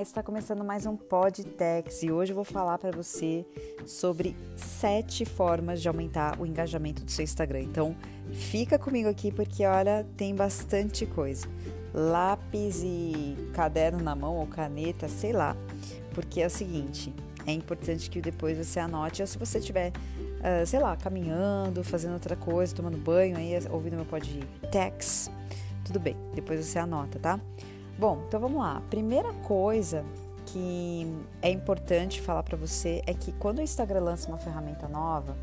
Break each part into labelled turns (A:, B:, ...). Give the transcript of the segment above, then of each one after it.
A: Está começando mais um Podtex e hoje eu vou falar para você sobre sete formas de aumentar o engajamento do seu Instagram. Então, fica comigo aqui porque olha, tem bastante coisa. Lápis e caderno na mão ou caneta, sei lá. Porque é o seguinte, é importante que depois você anote, ou se você estiver, uh, sei lá, caminhando, fazendo outra coisa, tomando banho, aí ouvindo meu Podtex, tudo bem, depois você anota, tá? Bom, então vamos lá. Primeira coisa que é importante falar para você é que quando o Instagram lança uma ferramenta nova,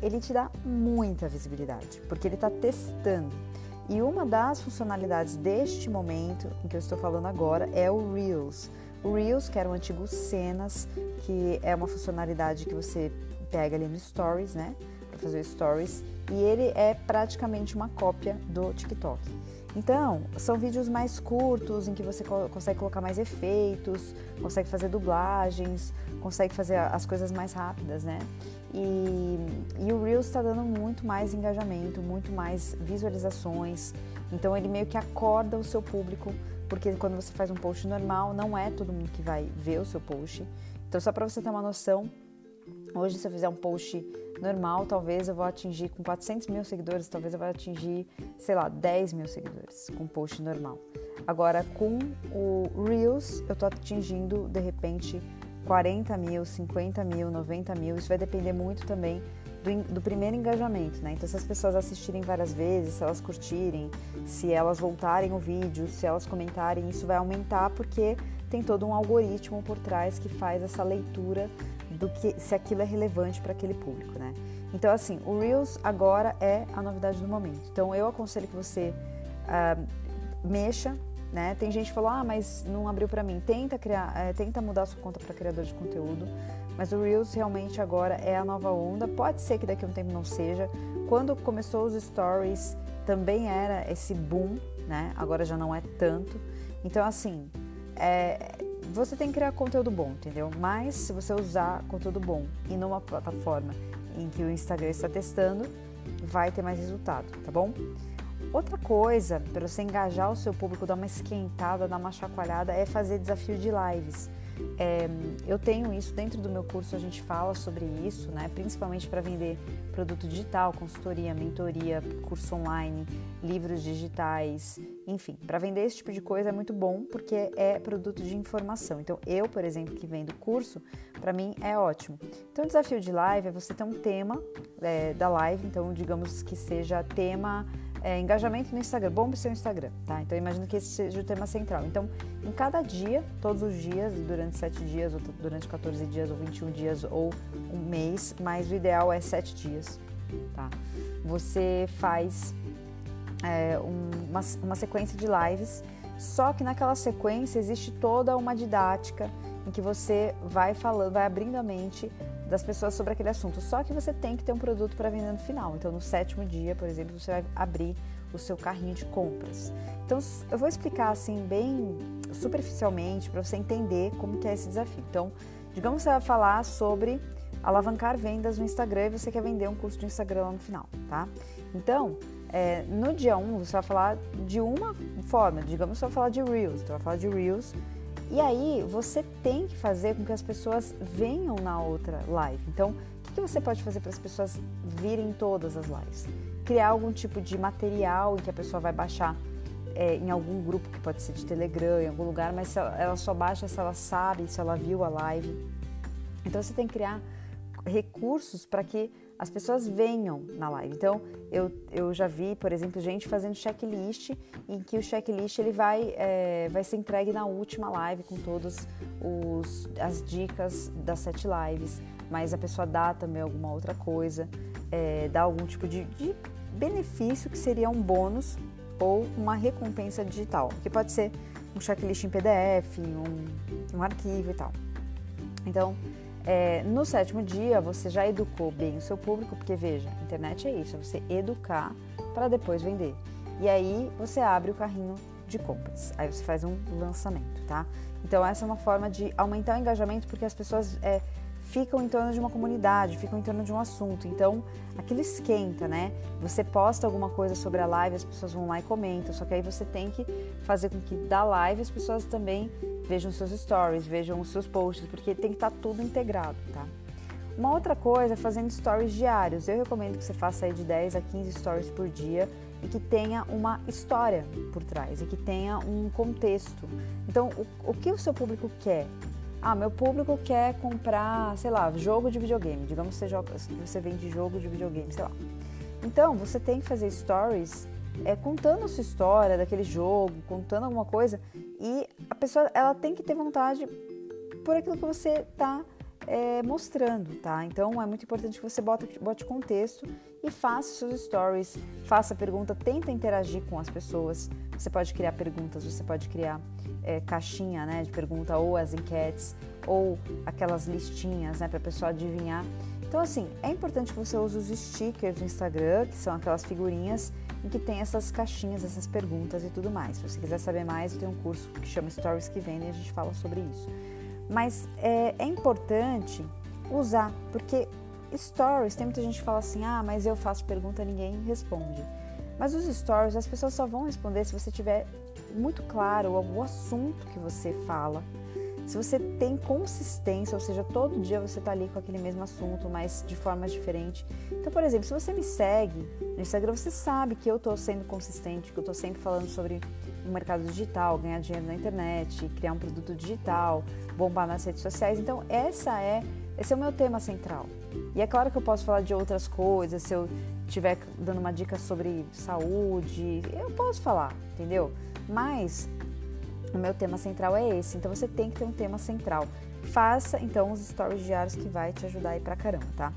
A: ele te dá muita visibilidade, porque ele está testando. E uma das funcionalidades deste momento em que eu estou falando agora é o Reels. O Reels, que era o antigo Cenas, que é uma funcionalidade que você pega ali no Stories, né? Para fazer Stories, e ele é praticamente uma cópia do TikTok. Então, são vídeos mais curtos em que você consegue colocar mais efeitos, consegue fazer dublagens, consegue fazer as coisas mais rápidas, né? E, e o Reels está dando muito mais engajamento, muito mais visualizações. Então, ele meio que acorda o seu público, porque quando você faz um post normal, não é todo mundo que vai ver o seu post. Então, só para você ter uma noção, hoje se eu fizer um post normal, talvez eu vou atingir com 400 mil seguidores, talvez eu vou atingir, sei lá, 10 mil seguidores com post normal. Agora, com o Reels, eu tô atingindo, de repente, 40 mil, 50 mil, 90 mil. Isso vai depender muito também do, do, primeiro engajamento, né? Então, se as pessoas assistirem várias vezes, se elas curtirem, se elas voltarem o vídeo, se elas comentarem, isso vai aumentar porque tem todo um algoritmo por trás que faz essa leitura do que se aquilo é relevante para aquele público, né? Então, assim, o Reels agora é a novidade do momento. Então, eu aconselho que você uh, mexa, né? Tem gente que falou, ah, mas não abriu para mim. Tenta criar, é, tenta mudar sua conta para criador de conteúdo. Mas o Reels realmente agora é a nova onda. Pode ser que daqui a um tempo não seja. Quando começou os Stories, também era esse boom, né? Agora já não é tanto. Então, assim, é, você tem que criar conteúdo bom, entendeu? Mas se você usar conteúdo bom e numa plataforma em que o Instagram está testando, vai ter mais resultado, tá bom? Outra coisa para você engajar o seu público, dar uma esquentada, dar uma chacoalhada, é fazer desafio de lives. É, eu tenho isso dentro do meu curso, a gente fala sobre isso, né? principalmente para vender produto digital, consultoria, mentoria, curso online, livros digitais, enfim, para vender esse tipo de coisa é muito bom porque é produto de informação. Então, eu, por exemplo, que vendo curso, para mim é ótimo. Então, o desafio de live é você ter um tema é, da live, então, digamos que seja tema é, engajamento no Instagram, bombe seu Instagram, tá? Então imagino que esse seja o tema central. Então, em cada dia, todos os dias, durante 7 dias, ou durante 14 dias, ou 21 dias, ou um mês, mas o ideal é 7 dias, tá? Você faz é, um, uma, uma sequência de lives, só que naquela sequência existe toda uma didática em que você vai falando, vai abrindo a mente das pessoas sobre aquele assunto. Só que você tem que ter um produto para vender no final. Então, no sétimo dia, por exemplo, você vai abrir o seu carrinho de compras. Então, eu vou explicar assim bem superficialmente para você entender como que é esse desafio. Então, digamos que você vai falar sobre alavancar vendas no Instagram e você quer vender um curso de Instagram lá no final, tá? Então, é, no dia 1, um, você vai falar de uma forma, digamos que você vai falar de Reels, então vai falar de Reels e aí você tem que fazer com que as pessoas venham na outra live. Então, o que você pode fazer para as pessoas virem todas as lives? Criar algum tipo de material em que a pessoa vai baixar é, em algum grupo que pode ser de Telegram, em algum lugar, mas ela, ela só baixa se ela sabe, se ela viu a live. Então você tem que criar recursos para que as pessoas venham na live. Então, eu, eu já vi, por exemplo, gente fazendo checklist, em que o checklist ele vai, é, vai ser entregue na última live com todas os, as dicas das sete lives, mas a pessoa dá também alguma outra coisa, é, dá algum tipo de, de benefício que seria um bônus ou uma recompensa digital, que pode ser um checklist em PDF, um, um arquivo e tal. Então, é, no sétimo dia, você já educou bem o seu público, porque veja, internet é isso, é você educar para depois vender. E aí você abre o carrinho de compras, aí você faz um lançamento, tá? Então essa é uma forma de aumentar o engajamento, porque as pessoas é, ficam em torno de uma comunidade, ficam em torno de um assunto. Então, aquilo esquenta, né? Você posta alguma coisa sobre a live, as pessoas vão lá e comentam. Só que aí você tem que fazer com que da live as pessoas também vejam seus stories, vejam os seus posts, porque tem que estar tá tudo integrado, tá? Uma outra coisa é fazendo stories diários. Eu recomendo que você faça aí de 10 a 15 stories por dia e que tenha uma história por trás e que tenha um contexto. Então, o, o que o seu público quer? Ah, meu público quer comprar, sei lá, jogo de videogame. Digamos que você, joga, você vende jogo de videogame, sei lá. Então, você tem que fazer stories é, contando sua história daquele jogo, contando alguma coisa. E a pessoa, ela tem que ter vontade por aquilo que você está é, mostrando, tá? Então, é muito importante que você bote, bote contexto e faça seus stories, faça pergunta, tenta interagir com as pessoas. Você pode criar perguntas, você pode criar é, caixinha né, de pergunta, ou as enquetes, ou aquelas listinhas né, para a pessoa adivinhar. Então, assim, é importante que você use os stickers do Instagram, que são aquelas figurinhas em que tem essas caixinhas, essas perguntas e tudo mais. Se você quiser saber mais, tenho um curso que chama Stories que Vendem e a gente fala sobre isso. Mas é, é importante usar, porque stories, tem muita gente que fala assim, ah, mas eu faço pergunta ninguém responde. Mas os stories, as pessoas só vão responder se você tiver muito claro o assunto que você fala. Se você tem consistência, ou seja, todo dia você está ali com aquele mesmo assunto, mas de forma diferente. Então, por exemplo, se você me segue no Instagram, você sabe que eu estou sendo consistente, que eu estou sempre falando sobre o mercado digital, ganhar dinheiro na internet, criar um produto digital, bombar nas redes sociais. Então, essa é, esse é o meu tema central. E é claro que eu posso falar de outras coisas, se eu estiver dando uma dica sobre saúde, eu posso falar, entendeu? Mas o meu tema central é esse, então você tem que ter um tema central. Faça então os stories diários que vai te ajudar aí pra caramba, tá?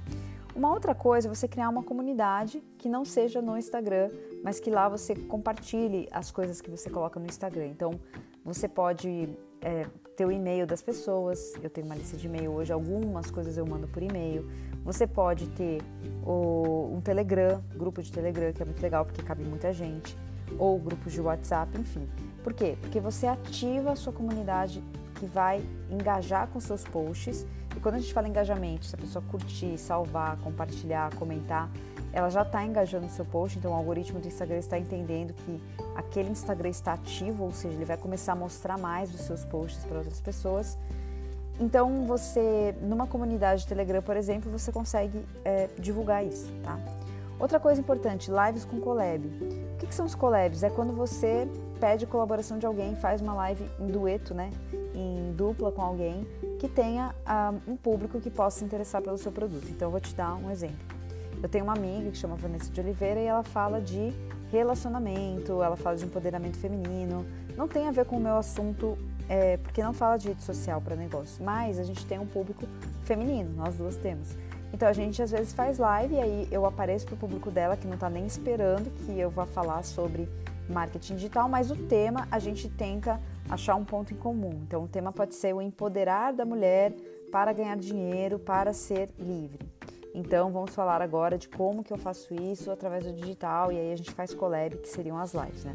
A: Uma outra coisa é você criar uma comunidade que não seja no Instagram, mas que lá você compartilhe as coisas que você coloca no Instagram. Então, você pode é, ter o e-mail das pessoas, eu tenho uma lista de e-mail hoje, algumas coisas eu mando por e-mail. Você pode ter o, um Telegram, grupo de Telegram, que é muito legal porque cabe muita gente ou grupos de WhatsApp, enfim. Por quê? Porque você ativa a sua comunidade que vai engajar com seus posts. E quando a gente fala engajamento, se a pessoa curtir, salvar, compartilhar, comentar, ela já está engajando no seu post, então o algoritmo do Instagram está entendendo que aquele Instagram está ativo, ou seja, ele vai começar a mostrar mais os seus posts para outras pessoas. Então você, numa comunidade de Telegram, por exemplo, você consegue é, divulgar isso, tá? Outra coisa importante, lives com collab. O que, que, são os collabs? É quando você pede colaboração de alguém, faz uma live em dueto, né? Em dupla com alguém que tenha um, um público que possa se interessar pelo seu produto. Então, eu vou te dar um exemplo. Eu tenho uma amiga que chama Vanessa de Oliveira e ela fala de relacionamento, ela fala de empoderamento feminino. Não tem a ver com o meu assunto, é, porque não fala de rede social para negócio, mas a gente tem um público feminino, nós duas temos. Então a gente às vezes faz live e aí eu apareço para o público dela que não está nem esperando que eu vá falar sobre marketing digital, mas o tema a gente tenta achar um ponto em comum. Então o tema pode ser o empoderar da mulher para ganhar dinheiro, para ser livre. Então vamos falar agora de como que eu faço isso através do digital e aí a gente faz collab, que seriam as lives, né?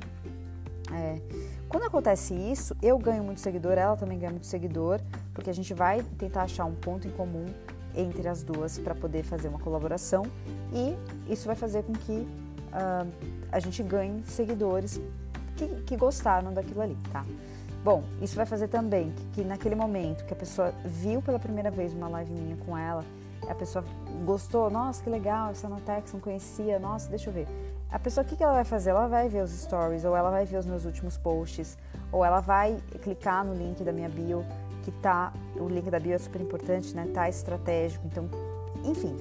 A: É, quando acontece isso, eu ganho muito seguidor, ela também ganha muito seguidor, porque a gente vai tentar achar um ponto em comum entre as duas para poder fazer uma colaboração e isso vai fazer com que uh, a gente ganhe seguidores que, que, gostaram daquilo ali, tá? Bom, isso vai fazer também que, que, naquele momento que a pessoa viu pela primeira vez uma live minha com ela, a pessoa gostou, nossa, que legal, essa Natex não conhecia, nossa, deixa eu ver. A pessoa, o que, que ela vai fazer? Ela vai ver os stories, ou ela vai ver os meus últimos posts, ou ela vai clicar no link da minha bio que tá, o link da bio é super importante, né? Tá estratégico, então, enfim.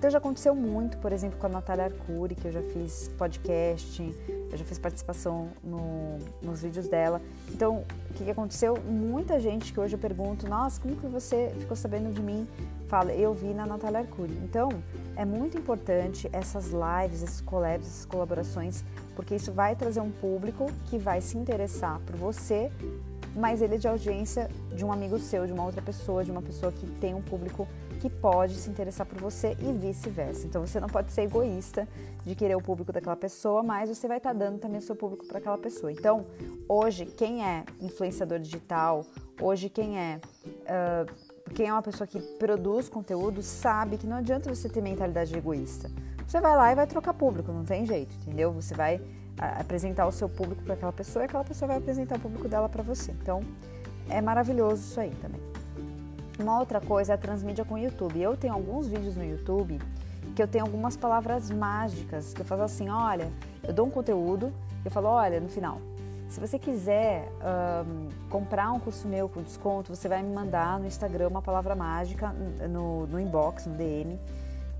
A: Então já aconteceu muito, por exemplo, com a Natália Arcuri, que eu já fiz podcast, eu já fiz participação no, nos vídeos dela. Então, o que, que aconteceu? Muita gente que hoje eu pergunto, nossa, como que você ficou sabendo de mim? Fala, eu vi na Natália Arcuri. Então, é muito importante essas lives, esses collabs, essas colaborações, porque isso vai trazer um público que vai se interessar por você mas ele é de audiência de um amigo seu, de uma outra pessoa, de uma pessoa que tem um público que pode se interessar por você e vice-versa. Então você não pode ser egoísta de querer o público daquela pessoa, mas você vai estar tá dando também o seu público para aquela pessoa. Então, hoje, quem é influenciador digital, hoje quem é uh, quem é uma pessoa que produz conteúdo sabe que não adianta você ter mentalidade egoísta. Você vai lá e vai trocar público, não tem jeito, entendeu? Você vai apresentar o seu público para aquela pessoa e aquela pessoa vai apresentar o público dela para você. Então, é maravilhoso isso aí também. Uma outra coisa é a transmídia com o YouTube. Eu tenho alguns vídeos no YouTube que eu tenho algumas palavras mágicas que eu faço assim, olha, eu dou um conteúdo, eu falo, olha, no final, se você quiser um, comprar um curso meu com desconto, você vai me mandar no Instagram uma palavra mágica no, no inbox, no DM,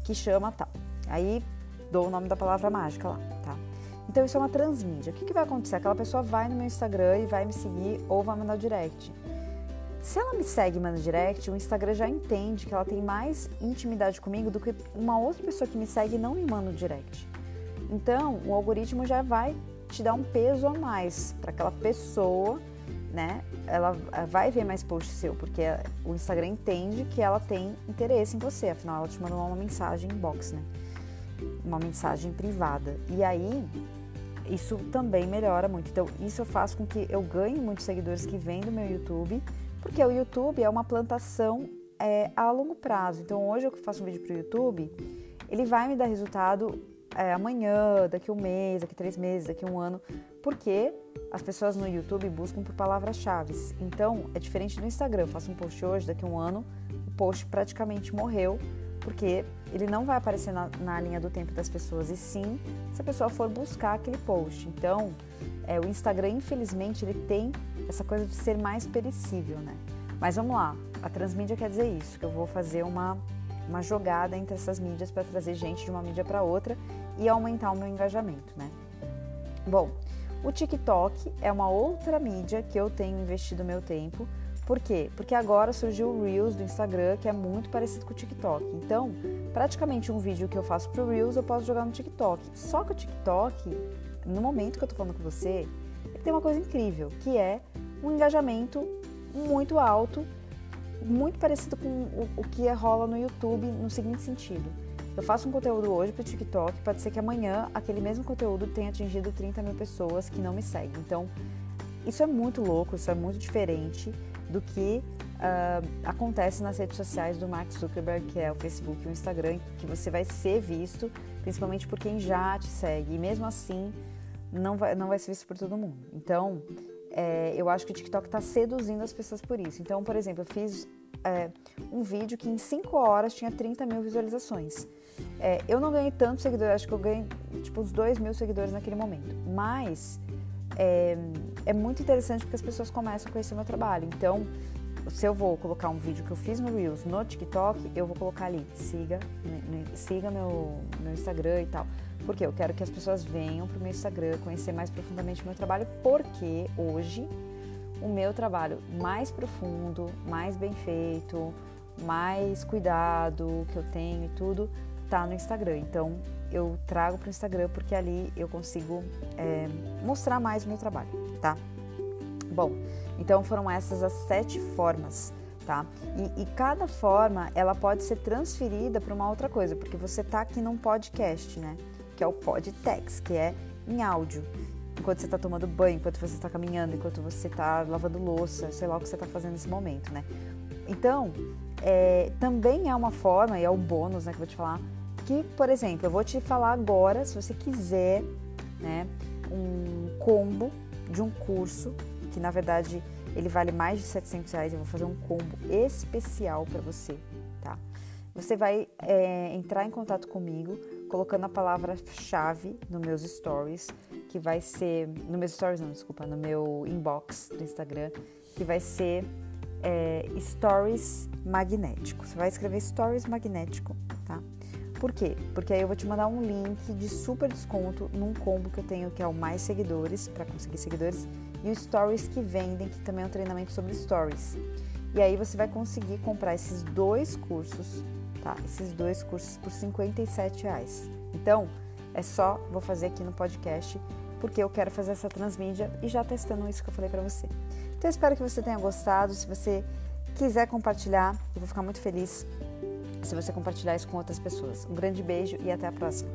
A: que chama tal. Aí dou o nome da palavra mágica lá, tá? Então isso é uma transmídia. O que, que vai acontecer? Aquela pessoa vai no meu Instagram e vai me seguir ou vai mandar direct. Se ela me segue manda direct, o Instagram já entende que ela tem mais intimidade comigo do que uma outra pessoa que me segue e não me manda direct. Então, o algoritmo já vai te dar um peso a mais para aquela pessoa, né? Ela vai ver mais post seu, porque o Instagram entende que ela tem interesse em você, afinal ela te mandou uma mensagem inbox, né? Uma mensagem privada. E aí, isso também melhora muito. Então, isso faço com que eu ganhe muitos seguidores que vêm do meu YouTube porque o YouTube é uma plantação é, a longo prazo. Então, hoje eu faço um vídeo para o YouTube, ele vai me dar resultado é, amanhã, daqui um mês, daqui três meses, daqui um ano, porque as pessoas no YouTube buscam por palavras-chave. Então, é diferente do Instagram. Eu faço um post hoje, daqui um ano, o post praticamente morreu, porque ele não vai aparecer na, na linha do tempo das pessoas, e sim se a pessoa for buscar aquele post. Então, é, o Instagram, infelizmente, ele tem essa coisa de ser mais perecível, né? Mas vamos lá, a transmídia quer dizer isso, que eu vou fazer uma, uma jogada entre essas mídias para trazer gente de uma mídia para outra e aumentar o meu engajamento, né? Bom, o TikTok é uma outra mídia que eu tenho investido meu tempo. Por quê? Porque agora surgiu o Reels do Instagram, que é muito parecido com o TikTok. Então, praticamente um vídeo que eu faço pro Reels eu posso jogar no TikTok. Só que o TikTok, no momento que eu tô falando com você, tem uma coisa incrível, que é um engajamento muito alto, muito parecido com o, o que rola no YouTube no seguinte sentido. Eu faço um conteúdo hoje para o TikTok, pode ser que amanhã aquele mesmo conteúdo tenha atingido 30 mil pessoas que não me seguem. Então, isso é muito louco, isso é muito diferente do que uh, acontece nas redes sociais do Mark Zuckerberg, que é o Facebook e o Instagram, que você vai ser visto, principalmente por quem já te segue. E mesmo assim, não vai, não vai ser visto por todo mundo. Então, é, eu acho que o TikTok está seduzindo as pessoas por isso. Então, por exemplo, eu fiz é, um vídeo que em 5 horas tinha 30 mil visualizações. É, eu não ganhei tantos seguidores, acho que eu ganhei tipo uns 2 mil seguidores naquele momento. Mas é, muito interessante porque as pessoas começam a conhecer o meu trabalho. Então, se eu vou colocar um vídeo que eu fiz no Reels no TikTok, eu vou colocar ali, siga, siga meu, meu Instagram e tal. Porque eu quero que as pessoas venham para o meu Instagram conhecer mais profundamente o meu trabalho, porque hoje o meu trabalho mais profundo, mais bem feito, mais cuidado que eu tenho e tudo, tá no Instagram. Então eu trago para o Instagram porque ali eu consigo é, mostrar mais o meu trabalho, tá? Bom, então foram essas as sete formas, tá? E, e cada forma ela pode ser transferida para uma outra coisa, porque você tá aqui num podcast, né? que é o Podtex, que é em áudio. Enquanto você está tomando banho, enquanto você está caminhando, enquanto você está lavando louça, sei lá o que você está fazendo nesse momento, né? Então, é, também é uma forma, e é o bônus né, que eu vou te falar, que, por exemplo, eu vou te falar agora, se você quiser, né, um combo de um curso, que na verdade ele vale mais de 700 reais, eu vou fazer um combo especial para você, tá? Você vai é, entrar em contato comigo colocando a palavra-chave no meus stories, que vai ser. No meus stories, não, desculpa, no meu inbox do Instagram, que vai ser é, Stories Magnético. Você vai escrever Stories Magnético? Por quê? Porque aí eu vou te mandar um link de super desconto num combo que eu tenho que é o Mais Seguidores, para conseguir seguidores, e o Stories que vendem, que também é um treinamento sobre Stories. E aí você vai conseguir comprar esses dois cursos tá? Esses dois cursos por 57 reais. Então, é só, vou fazer aqui no podcast, porque eu quero fazer essa transmídia e já testando isso que eu falei para você. Então, eu espero que você tenha gostado. Se você quiser compartilhar, eu vou ficar muito feliz se você compartilhar isso com outras pessoas. Um grande beijo e até a próxima.